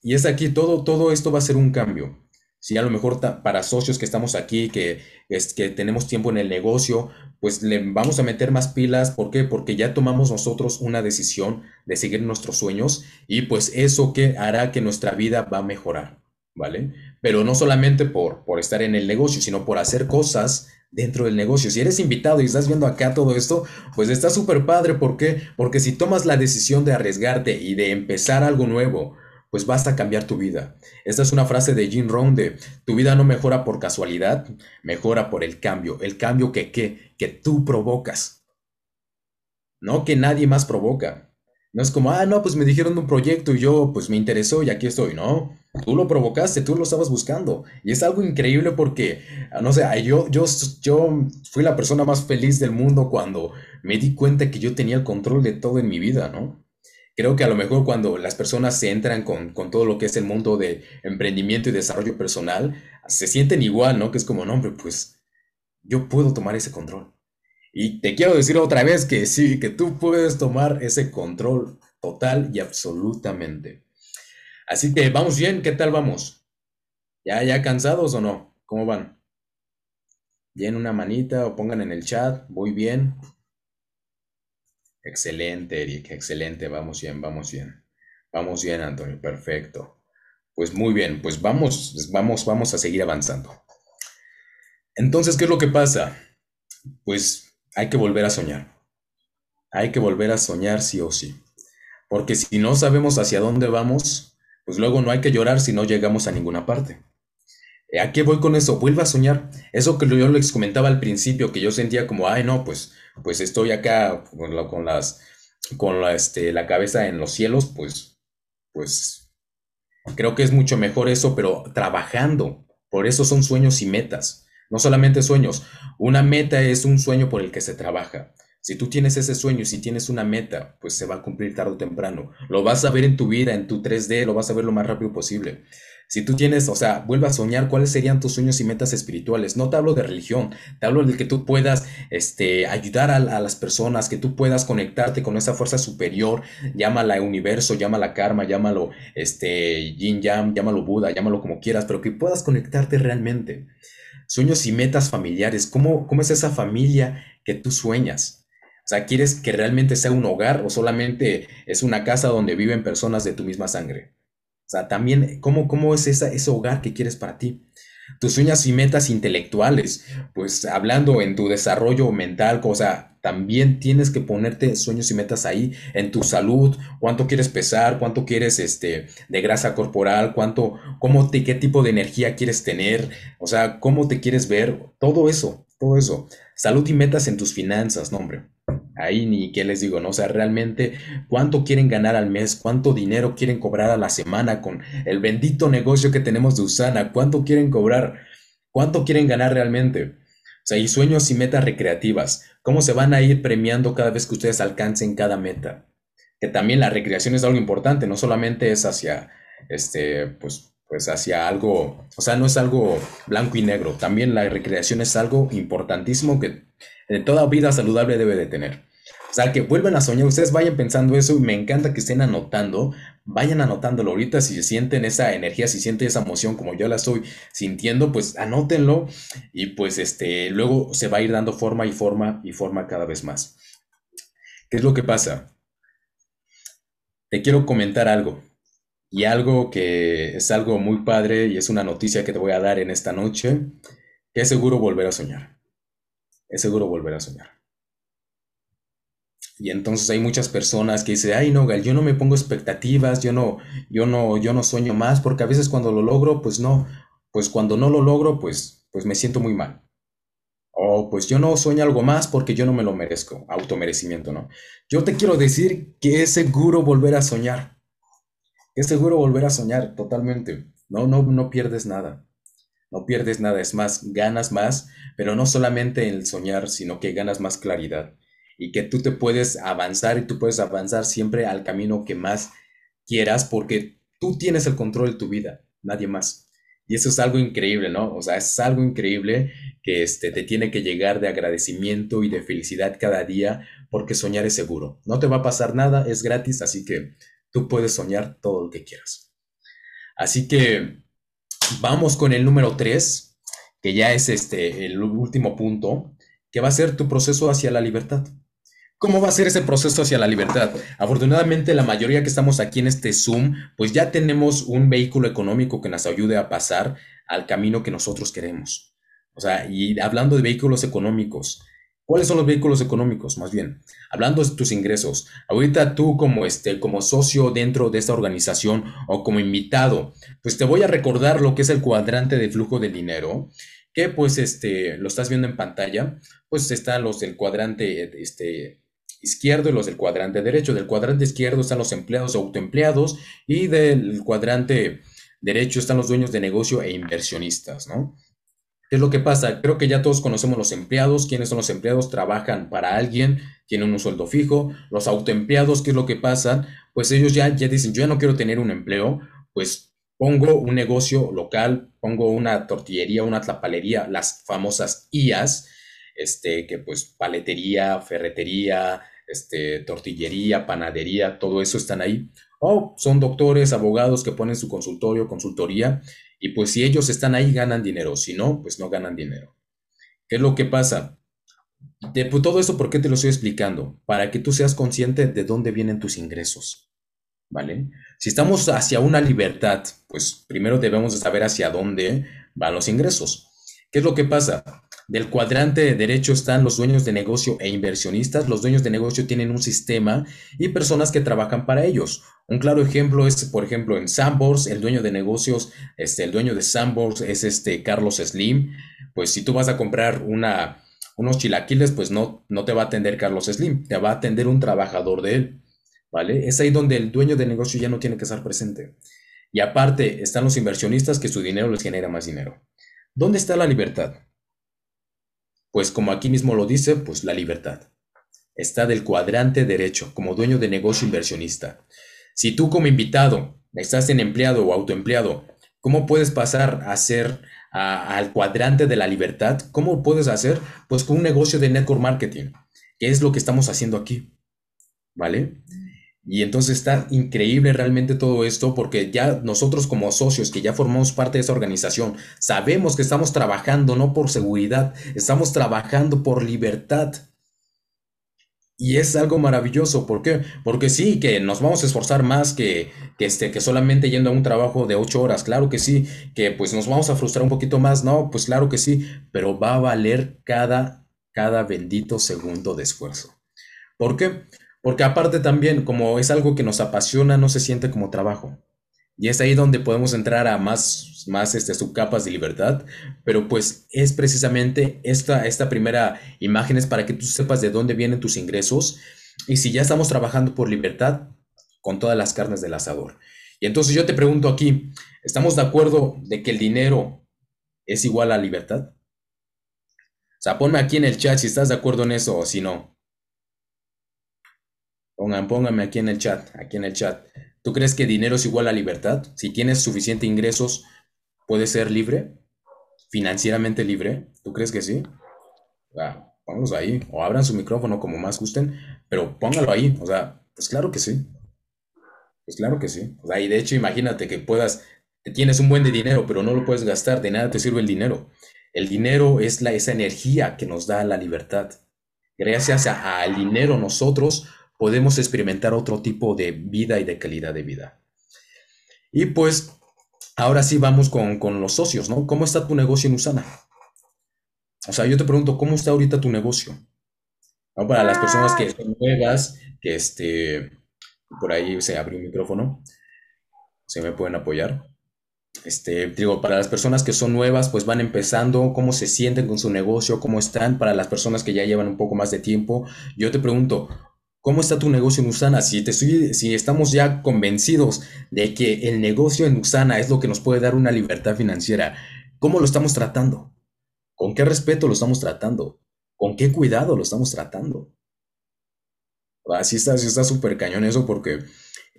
Speaker 2: Y es aquí, todo, todo esto va a ser un cambio. Si a lo mejor para socios que estamos aquí, que, es, que tenemos tiempo en el negocio, pues le vamos a meter más pilas. ¿Por qué? Porque ya tomamos nosotros una decisión de seguir nuestros sueños y pues eso que hará que nuestra vida va a mejorar, ¿vale? Pero no solamente por, por estar en el negocio, sino por hacer cosas dentro del negocio. Si eres invitado y estás viendo acá todo esto, pues está súper padre. ¿Por qué? Porque si tomas la decisión de arriesgarte y de empezar algo nuevo, pues basta cambiar tu vida. Esta es una frase de Jim Rohn de, tu vida no mejora por casualidad, mejora por el cambio. El cambio que, que, que tú provocas. No que nadie más provoca. No es como, ah, no, pues me dijeron un proyecto y yo, pues me interesó y aquí estoy. No, tú lo provocaste, tú lo estabas buscando. Y es algo increíble porque, no sé, yo, yo, yo fui la persona más feliz del mundo cuando me di cuenta que yo tenía el control de todo en mi vida, ¿no? Creo que a lo mejor cuando las personas se entran con, con todo lo que es el mundo de emprendimiento y desarrollo personal, se sienten igual, ¿no? Que es como, no, hombre, pues yo puedo tomar ese control. Y te quiero decir otra vez que sí, que tú puedes tomar ese control total y absolutamente. Así que vamos bien, ¿qué tal vamos? ¿Ya, ya cansados o no? ¿Cómo van? Bien, una manita o pongan en el chat, voy bien. Excelente, Eric, excelente, vamos bien, vamos bien. Vamos bien, Antonio, perfecto. Pues muy bien, pues vamos, vamos, vamos a seguir avanzando. Entonces, ¿qué es lo que pasa? Pues hay que volver a soñar. Hay que volver a soñar sí o sí. Porque si no sabemos hacia dónde vamos, pues luego no hay que llorar si no llegamos a ninguna parte. ¿A qué voy con eso? Vuelva a soñar. Eso que yo les comentaba al principio, que yo sentía como, ay, no, pues, pues estoy acá con, las, con la, este, la cabeza en los cielos, pues, pues, creo que es mucho mejor eso, pero trabajando. Por eso son sueños y metas. No solamente sueños, una meta es un sueño por el que se trabaja. Si tú tienes ese sueño, si tienes una meta, pues se va a cumplir tarde o temprano. Lo vas a ver en tu vida, en tu 3D, lo vas a ver lo más rápido posible. Si tú tienes, o sea, vuelve a soñar cuáles serían tus sueños y metas espirituales. No te hablo de religión, te hablo de que tú puedas este, ayudar a, las personas, que tú puedas conectarte con esa fuerza superior, llámala universo, llámala karma, llámalo este, yin yang, llámalo Buda, llámalo como quieras, pero que puedas conectarte realmente sueños y metas familiares. ¿Cómo, ¿Cómo es esa familia que tú sueñas? O sea, ¿quieres que realmente sea un hogar o solamente es una casa donde viven personas de tu misma sangre? O sea, también, ¿cómo, cómo es esa, ese hogar que quieres para ti? Tus sueños y metas intelectuales, pues hablando en tu desarrollo mental, o sea, también tienes que ponerte sueños y metas ahí en tu salud, cuánto quieres pesar, cuánto quieres este, de grasa corporal, cuánto, cómo te, qué tipo de energía quieres tener, o sea, cómo te quieres ver, todo eso, todo eso. Salud y metas en tus finanzas, no, hombre. Ahí ni qué les digo, ¿no? O sea, realmente cuánto quieren ganar al mes, cuánto dinero quieren cobrar a la semana con el bendito negocio que tenemos de Usana, cuánto quieren cobrar ¿Cuánto quieren ganar realmente? O sea, y sueños y metas recreativas. ¿Cómo se van a ir premiando cada vez que ustedes alcancen cada meta? Que también la recreación es algo importante, no solamente es hacia, este, pues, pues hacia algo, o sea, no es algo blanco y negro. También la recreación es algo importantísimo que en toda vida saludable debe de tener. O sea, que vuelvan a soñar, ustedes vayan pensando eso y me encanta que estén anotando, vayan anotándolo ahorita si sienten esa energía, si sienten esa emoción como yo la estoy sintiendo, pues anótenlo y pues este, luego se va a ir dando forma y forma y forma cada vez más. ¿Qué es lo que pasa? Te quiero comentar algo y algo que es algo muy padre y es una noticia que te voy a dar en esta noche, que es seguro volver a soñar. Es seguro volver a soñar. Y entonces hay muchas personas que dicen, ay no, Gal, yo no me pongo expectativas, yo no, yo no, yo no sueño más, porque a veces cuando lo logro, pues no, pues cuando no lo logro, pues, pues me siento muy mal. O pues yo no sueño algo más porque yo no me lo merezco, automerecimiento, ¿no? Yo te quiero decir que es seguro volver a soñar. Es seguro volver a soñar totalmente. No, no, no pierdes nada. No pierdes nada, es más, ganas más, pero no solamente en el soñar, sino que ganas más claridad y que tú te puedes avanzar y tú puedes avanzar siempre al camino que más quieras porque tú tienes el control de tu vida, nadie más. Y eso es algo increíble, ¿no? O sea, es algo increíble que este, te tiene que llegar de agradecimiento y de felicidad cada día porque soñar es seguro. No te va a pasar nada, es gratis, así que tú puedes soñar todo lo que quieras. Así que vamos con el número 3, que ya es este, el último punto, que va a ser tu proceso hacia la libertad. ¿Cómo va a ser ese proceso hacia la libertad? Afortunadamente, la mayoría que estamos aquí en este Zoom, pues ya tenemos un vehículo económico que nos ayude a pasar al camino que nosotros queremos. O sea, y hablando de vehículos económicos, ¿cuáles son los vehículos económicos? Más bien, hablando de tus ingresos. Ahorita tú como este, como socio dentro de esta organización o como invitado, pues te voy a recordar lo que es el cuadrante de flujo de dinero que pues este lo estás viendo en pantalla, pues están los del cuadrante este izquierdo y los del cuadrante derecho. Del cuadrante izquierdo están los empleados o autoempleados y del cuadrante derecho están los dueños de negocio e inversionistas, ¿no? ¿Qué es lo que pasa? Creo que ya todos conocemos los empleados. ¿Quiénes son los empleados? Trabajan para alguien, tienen un sueldo fijo. Los autoempleados, ¿qué es lo que pasa? Pues ellos ya, ya dicen, yo ya no quiero tener un empleo, pues pongo un negocio local, pongo una tortillería, una tlapalería, las famosas IAS, este, que pues paletería, ferretería, este, tortillería, panadería, todo eso están ahí. O son doctores, abogados que ponen su consultorio, consultoría, y pues si ellos están ahí ganan dinero, si no, pues no ganan dinero. ¿Qué es lo que pasa? De pues, todo eso, ¿por qué te lo estoy explicando? Para que tú seas consciente de dónde vienen tus ingresos. ¿Vale? Si estamos hacia una libertad, pues primero debemos de saber hacia dónde van los ingresos. ¿Qué es lo que pasa? Del cuadrante derecho están los dueños de negocio e inversionistas. Los dueños de negocio tienen un sistema y personas que trabajan para ellos. Un claro ejemplo es, por ejemplo, en Sambors, el dueño de negocios, este, el dueño de Sambors es este Carlos Slim. Pues si tú vas a comprar una, unos chilaquiles, pues no, no te va a atender Carlos Slim, te va a atender un trabajador de él. ¿Vale? Es ahí donde el dueño de negocio ya no tiene que estar presente. Y aparte están los inversionistas que su dinero les genera más dinero. ¿Dónde está la libertad? Pues como aquí mismo lo dice, pues la libertad. Está del cuadrante derecho, como dueño de negocio inversionista. Si tú como invitado estás en empleado o autoempleado, ¿cómo puedes pasar a ser al cuadrante de la libertad? ¿Cómo puedes hacer? Pues con un negocio de network marketing, que es lo que estamos haciendo aquí. ¿Vale? Y entonces está increíble realmente todo esto porque ya nosotros como socios que ya formamos parte de esa organización, sabemos que estamos trabajando no por seguridad, estamos trabajando por libertad. Y es algo maravilloso, ¿por qué? Porque sí, que nos vamos a esforzar más que, que, este, que solamente yendo a un trabajo de ocho horas, claro que sí, que pues nos vamos a frustrar un poquito más, no, pues claro que sí, pero va a valer cada, cada bendito segundo de esfuerzo. ¿Por qué? Porque aparte también, como es algo que nos apasiona, no se siente como trabajo. Y es ahí donde podemos entrar a más, más este, subcapas de libertad. Pero pues es precisamente esta, esta primera imagen es para que tú sepas de dónde vienen tus ingresos. Y si ya estamos trabajando por libertad, con todas las carnes del asador. Y entonces yo te pregunto aquí, ¿estamos de acuerdo de que el dinero es igual a libertad? O sea, ponme aquí en el chat si estás de acuerdo en eso o si no. Pongan, pónganme aquí en el chat, aquí en el chat. ¿Tú crees que dinero es igual a libertad? Si tienes suficiente ingresos, ¿puedes ser libre? ¿Financieramente libre? ¿Tú crees que sí? Ah, ahí. O abran su micrófono como más gusten, pero póngalo ahí. O sea, pues claro que sí. Pues claro que sí. O sea, y de hecho, imagínate que puedas, tienes un buen de dinero, pero no lo puedes gastar, de nada te sirve el dinero. El dinero es la, esa energía que nos da la libertad. Gracias al dinero nosotros podemos experimentar otro tipo de vida y de calidad de vida. Y pues, ahora sí vamos con, los socios, ¿no? ¿Cómo está tu negocio en Usana? O sea, yo te pregunto, ¿cómo está ahorita tu negocio? Para las personas que son nuevas, que este, por ahí se abrió un micrófono, se me pueden apoyar. Este, digo, para las personas que son nuevas, pues van empezando, cómo se sienten con su negocio, cómo están. Para las personas que ya llevan un poco más de tiempo, yo te pregunto, ¿cómo está tu negocio en Usana? Si, te si estamos ya convencidos de que el negocio en Usana es lo que nos puede dar una libertad financiera, ¿cómo lo estamos tratando? ¿Con qué respeto lo estamos tratando? ¿Con qué cuidado lo estamos tratando? Así está, así está súper cañón eso porque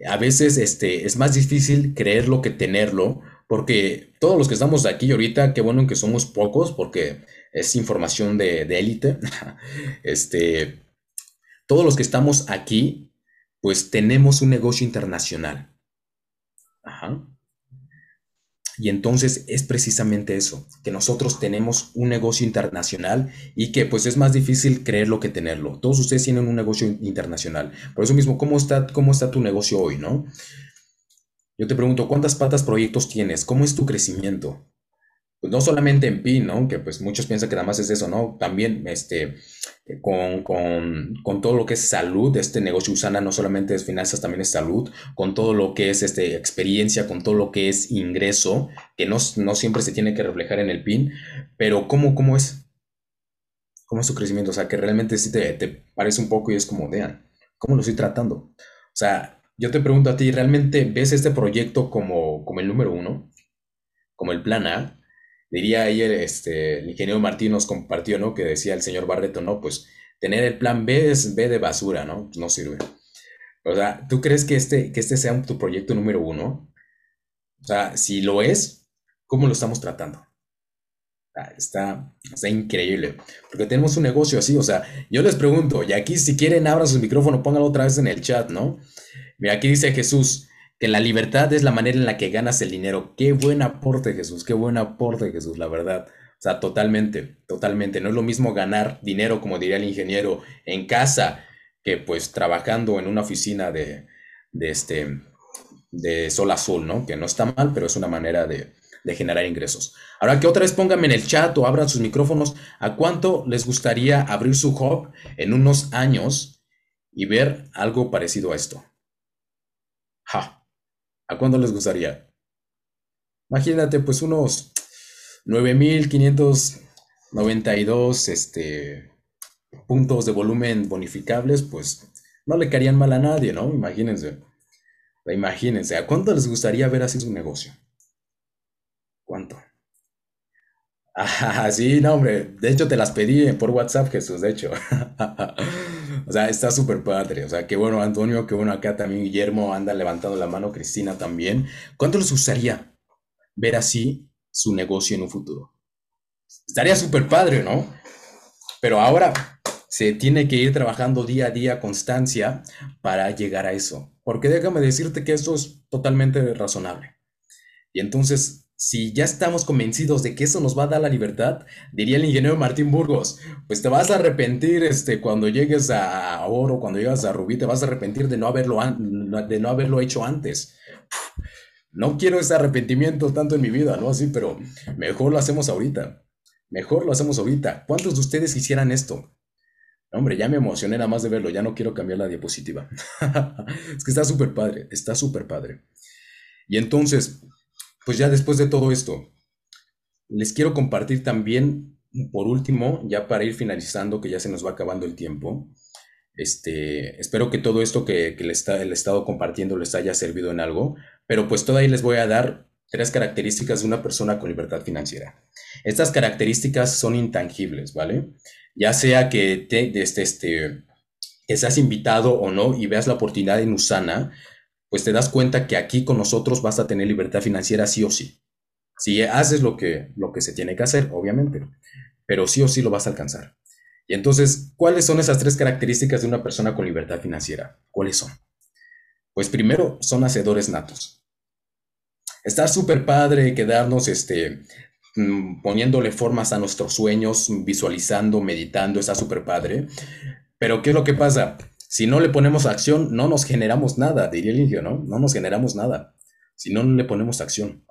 Speaker 2: a veces este, es más difícil creerlo que tenerlo porque todos los que estamos aquí ahorita, qué bueno que somos pocos, porque es información de, élite, este, todos los que estamos aquí, pues tenemos un negocio internacional. Ajá. Y entonces es precisamente eso, que nosotros tenemos un negocio internacional y que pues es más difícil creerlo que tenerlo. Todos ustedes tienen un negocio internacional. Por eso mismo, ¿cómo está, cómo está tu negocio hoy, no? Yo te pregunto, ¿cuántas patas proyectos tienes? ¿Cómo es tu crecimiento? No solamente en PIN, ¿no? Que pues muchos piensan que nada más es eso, ¿no? También este, con, con, todo lo que es salud, este negocio Usana no solamente es finanzas, también es salud, con todo lo que es este, experiencia, con todo lo que es ingreso, que no, no siempre se tiene que reflejar en el PIN, pero ¿cómo, cómo es? ¿Cómo es tu crecimiento? O sea, que realmente sí te, te parece un poco y es como, vean, ¿cómo lo estoy tratando? O sea, yo te pregunto a ti, ¿realmente ves este proyecto como, como el número uno? Como el plan A? Diría ahí el, este, ingeniero Martín nos compartió, ¿no? Que decía el señor Barreto, ¿no? Pues tener el plan B es B de basura, ¿no? Pues no sirve. O sea, ¿tú crees que este, que este sea tu proyecto número uno? O sea, si lo es, ¿cómo lo estamos tratando? Está, está increíble, porque tenemos un negocio así, o sea, yo les pregunto, y aquí si quieren abran su micrófono, pónganlo otra vez en el chat, ¿no? Mira, aquí dice Jesús que la libertad es la manera en la que ganas el dinero. Qué buen aporte, Jesús, qué buen aporte, Jesús, la verdad. O sea, totalmente, totalmente. No es lo mismo ganar dinero, como diría el ingeniero, en casa que pues trabajando en una oficina de, de este, de sol a sol, ¿no? Que no está mal, pero es una manera de, generar ingresos. Ahora que otra vez pónganme en el chat o abran sus micrófonos a cuánto les gustaría abrir su hub en unos años y ver algo parecido a esto. Ja. ¿A cuándo les gustaría? Imagínate, pues unos 9.592 este, puntos de volumen bonificables, pues no le caerían mal a nadie, ¿no? Imagínense. Imagínense, ¿a cuánto les gustaría ver así su negocio? ¿Cuánto? Ah, sí, no, hombre. De hecho, te las pedí por WhatsApp, Jesús, de hecho. o sea, está súper padre. O sea, qué bueno, Antonio, qué bueno acá también. Guillermo anda levantando la mano, Cristina también. ¿Cuánto les gustaría ver así su negocio en un futuro? Estaría súper padre, ¿no? Pero ahora se tiene que ir trabajando día a día, constancia, para llegar a eso. Porque déjame decirte que eso es totalmente razonable. Y entonces si ya estamos convencidos de que eso nos va a dar la libertad, diría el ingeniero Martín Burgos, pues te vas a arrepentir este, cuando llegues a oro, cuando llegas a rubí, te vas a arrepentir de no haberlo, de no haberlo hecho antes. No quiero ese arrepentimiento tanto en mi vida, ¿no? Así, pero mejor lo hacemos ahorita. Mejor lo hacemos ahorita. ¿Cuántos de ustedes hicieran esto? Hombre, ya me emocioné nada más de verlo, ya no quiero cambiar la diapositiva. es que está súper padre, está súper padre. Y entonces, pues ya después de todo esto, les quiero compartir también, por último, ya para ir finalizando, que ya se nos va acabando el tiempo, este, espero que todo esto que, que le está, el estado compartiendo les haya servido en algo, pero pues todavía les voy a dar tres características de una persona con libertad financiera. Estas características son intangibles, ¿vale? Ya sea que te, este, este, que seas invitado o no y veas la oportunidad en Usana, pues te das cuenta que aquí con nosotros vas a tener libertad financiera sí o sí. Si haces lo que, lo que se tiene que hacer, obviamente, pero sí o sí lo vas a alcanzar. Y entonces, ¿cuáles son esas tres características de una persona con libertad financiera? ¿Cuáles son? Pues primero, son hacedores natos. Está súper padre quedarnos este, mm, poniéndole formas a nuestros sueños, visualizando, meditando, está súper padre. Pero ¿qué es lo que pasa? Si no le ponemos acción, no nos generamos nada, diría el indio, ¿no? No nos generamos nada. Si no, le ponemos acción.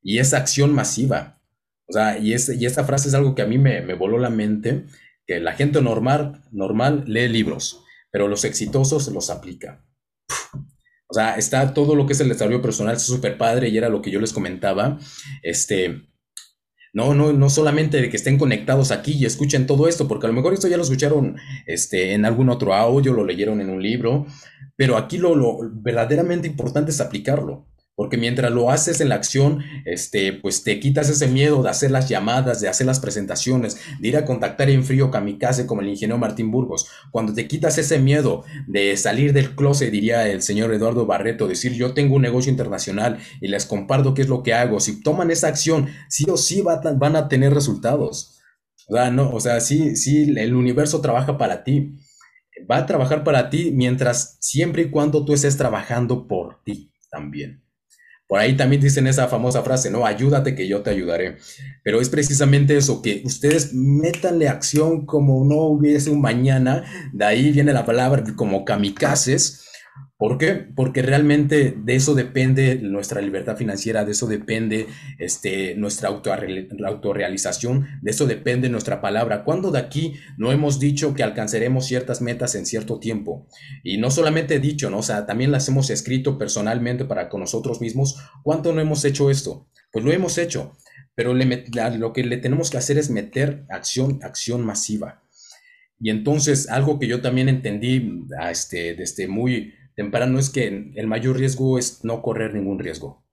Speaker 2: Y es acción masiva. O sea, y, es, y esta frase es algo que a mí me, me voló la mente que la gente normal, normal lee libros, pero los exitosos los aplica. O sea, está todo lo que es el desarrollo personal, es súper padre y era lo que yo les comentaba. Este, no, no, no solamente de que estén conectados aquí y escuchen todo esto, porque a lo mejor esto ya lo escucharon este, en algún otro audio, lo leyeron en un libro, pero aquí lo, lo verdaderamente importante es aplicarlo. Porque mientras lo haces en la acción, este, pues te quitas ese miedo de hacer las llamadas, de hacer las presentaciones, de ir a contactar en frío kamikaze como el ingeniero Martín Burgos. Cuando te quitas ese miedo de salir del closet, diría el señor Eduardo Barreto, decir yo tengo un negocio internacional y les comparto qué es lo que hago. Si toman esa acción, sí o sí van a tener resultados. O sea, no, o sea, sí, sí, el universo trabaja para ti. Va a trabajar para ti mientras, siempre y cuando tú estés trabajando por ti también. Por ahí también dicen esa famosa frase, ¿no? Ayúdate que yo te ayudaré. Pero es precisamente eso, que ustedes métanle acción como no hubiese un mañana. De ahí viene la palabra como kamikazes ¿Por qué? Porque realmente de eso depende nuestra libertad financiera, de eso depende este, nuestra autorrealización, de eso depende nuestra palabra. ¿Cuándo de aquí no hemos dicho que alcanzaremos ciertas metas en cierto tiempo? Y no solamente dicho, ¿no? O sea, también las hemos escrito personalmente para con nosotros mismos. ¿Cuánto no hemos hecho esto? Pues lo hemos hecho, pero lo que le tenemos que hacer es meter acción, acción masiva. Y entonces, algo que yo también entendí este, desde muy temprano es que el mayor riesgo es no correr ningún riesgo.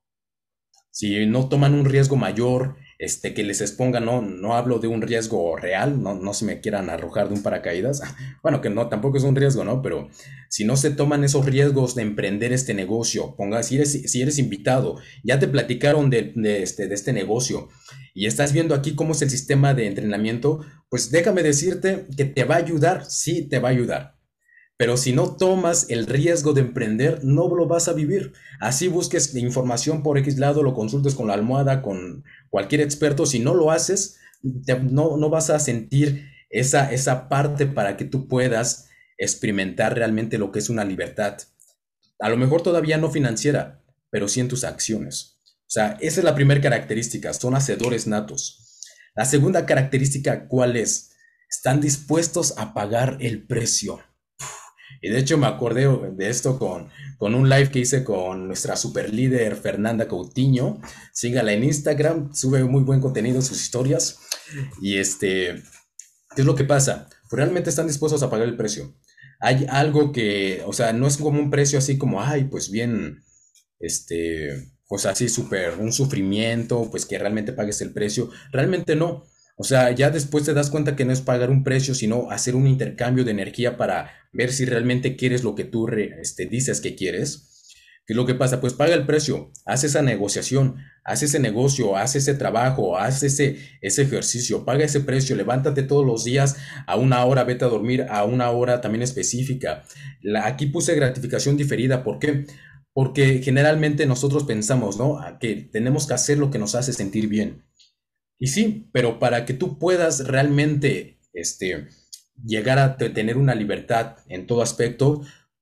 Speaker 2: Si no toman un riesgo mayor, este, que les exponga, no, no hablo de un riesgo real, no, no se me quieran arrojar de un paracaídas, bueno, que no, tampoco es un riesgo, ¿no? Pero si no se toman esos riesgos de emprender este negocio, ponga, si eres, si eres invitado, ya te platicaron de, de, este, de este negocio y estás viendo aquí cómo es el sistema de entrenamiento, pues déjame decirte que te va a ayudar, sí, te va a ayudar. Pero si no tomas el riesgo de emprender, no lo vas a vivir. Así busques información por X lado, lo consultes con la almohada, con cualquier experto. Si no lo haces, no, no vas a sentir esa, esa parte para que tú puedas experimentar realmente lo que es una libertad. A lo mejor todavía no financiera, pero sí en tus acciones. O sea, esa es la primera característica, son hacedores natos. La segunda característica, ¿cuál es? Están dispuestos a pagar el precio. Y de hecho me acordé de esto con, con un live que hice con nuestra super líder Fernanda Coutinho. Sígala en Instagram, sube muy buen contenido, sus historias. Y este, ¿qué es lo que pasa? Realmente están dispuestos a pagar el precio. Hay algo que, o sea, no es como un precio así como, ay, pues bien, este, pues así súper, un sufrimiento, pues que realmente pagues el precio. Realmente no. O sea, ya después te das cuenta que no es pagar un precio, sino hacer un intercambio de energía para ver si realmente quieres lo que tú este, dices que quieres. ¿Qué es lo que pasa? Pues paga el precio, haz esa negociación, haz ese negocio, haz ese trabajo, haz ese, ese ejercicio, paga ese precio, levántate todos los días a una hora, vete a dormir a una hora también específica. aquí puse gratificación diferida, ¿por qué? Porque generalmente nosotros pensamos, ¿no? Que tenemos que hacer lo que nos hace sentir bien. Y sí, pero para que tú puedas realmente este, llegar a tener una libertad en todo aspecto,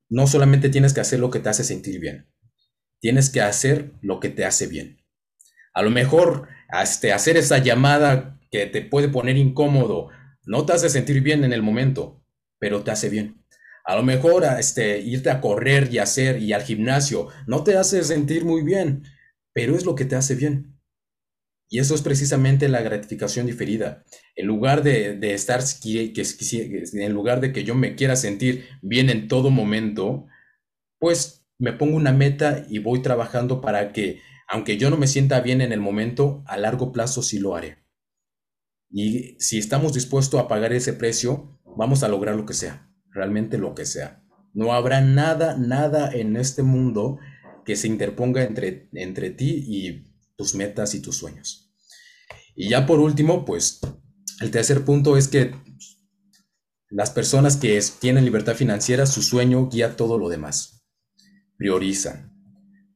Speaker 2: no solamente tienes que hacer lo que te hace sentir bien, tienes que hacer lo que te hace bien. A lo mejor este, hacer esa llamada que te puede poner incómodo no te hace sentir bien en el momento, pero te hace bien. A lo mejor este, irte a correr y hacer y al gimnasio no te hace sentir muy bien, pero es lo que te hace bien. Y eso es precisamente la gratificación diferida. En lugar de, estar, que, en lugar de que yo me quiera sentir bien en todo momento, pues me pongo una meta y voy trabajando para que Aunque yo no me sienta bien en el momento, a largo plazo sí lo haré. Y si estamos dispuestos a pagar ese precio, vamos a lograr lo que sea, realmente lo que sea. No habrá nada, nada en este mundo que se interponga entre, entre ti y tus metas y tus sueños. Y ya por último, pues el tercer punto es que las personas que tienen libertad financiera, su sueño guía todo lo demás. Priorizan,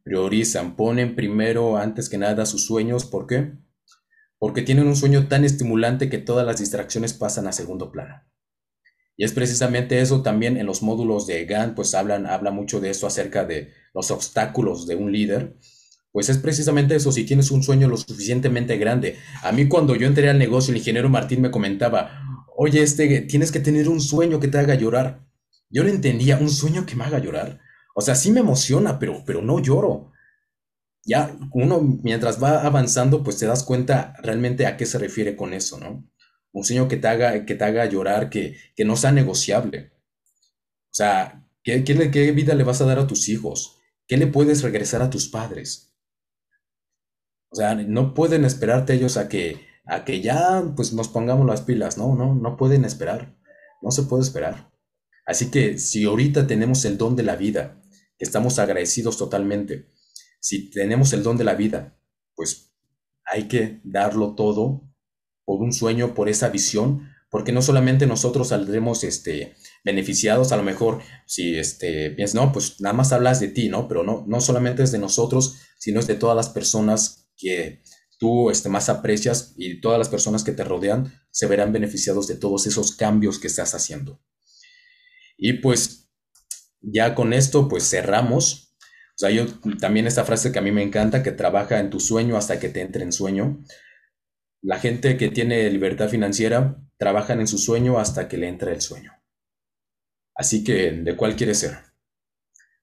Speaker 2: priorizan, ponen primero antes que nada sus sueños. ¿Por qué? Porque tienen un sueño tan estimulante que todas las distracciones pasan a segundo plano. Y es precisamente eso también en los módulos de GAN, pues hablan, habla mucho de eso acerca de los obstáculos de un líder. Pues es precisamente eso, si tienes un sueño lo suficientemente grande. A mí cuando yo entré al negocio, el ingeniero Martín me comentaba, oye, este, tienes que tener un sueño que te haga llorar. Yo no entendía, un sueño que me haga llorar. O sea, sí me emociona, pero, pero no lloro. Ya uno, mientras va avanzando, pues te das cuenta realmente a qué se refiere con eso, ¿no? un sueño que te haga, que te haga llorar, que, que no sea negociable. O sea, ¿qué, qué, vida le vas a dar a tus hijos? ¿Qué le puedes regresar a tus padres? O sea, no pueden esperarte ellos a que, a que ya pues nos pongamos las pilas, no, no, no pueden esperar, no se puede esperar. Así que si ahorita tenemos el don de la vida, que estamos agradecidos totalmente, si tenemos el don de la vida, pues hay que darlo todo por un sueño, por esa visión, porque no solamente nosotros saldremos este, beneficiados, a lo mejor si este, piensas, no, pues nada más hablas de ti, ¿no? Pero no, no solamente es de nosotros, sino es de todas las personas que tú este, más aprecias y todas las personas que te rodean se verán beneficiados de todos esos cambios que estás haciendo. Y pues ya con esto pues cerramos. O sea, yo también esta frase que a mí me encanta, que trabaja en tu sueño hasta que te entre en sueño. La gente que tiene libertad financiera trabajan en su sueño hasta que le entra el sueño. Así que, ¿de cuál quiere ser?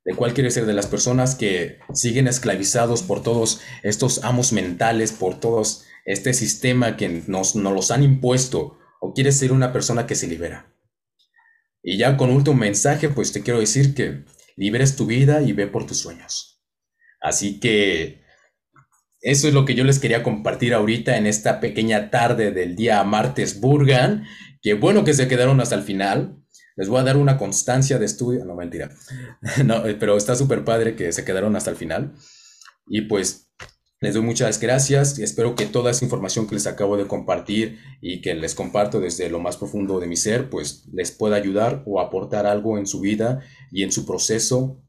Speaker 2: ¿De cuál quiere ser? De las personas que siguen esclavizados por todos estos amos mentales, por todos este sistema que nos, nos los han impuesto, o quieres ser una persona que se libera. Y ya con último mensaje, pues te quiero decir que liberes tu vida y ve por tus sueños. Así que eso es lo que yo les quería compartir ahorita en esta pequeña tarde del día martes Burgan. Qué bueno que se quedaron hasta el final. Les voy a dar una constancia de estudio. No, mentira. No, eh, pero está súper padre que se quedaron hasta el final. Y pues les doy muchas gracias. Espero que toda esa información que les acabo de compartir y que les comparto desde lo más profundo de mi ser, pues les pueda ayudar o aportar algo en su vida y en su proceso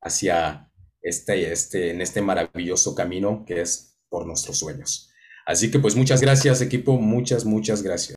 Speaker 2: hacia este, este, en este maravilloso camino que es por nuestros sueños. Así que pues muchas gracias equipo, muchas, muchas gracias.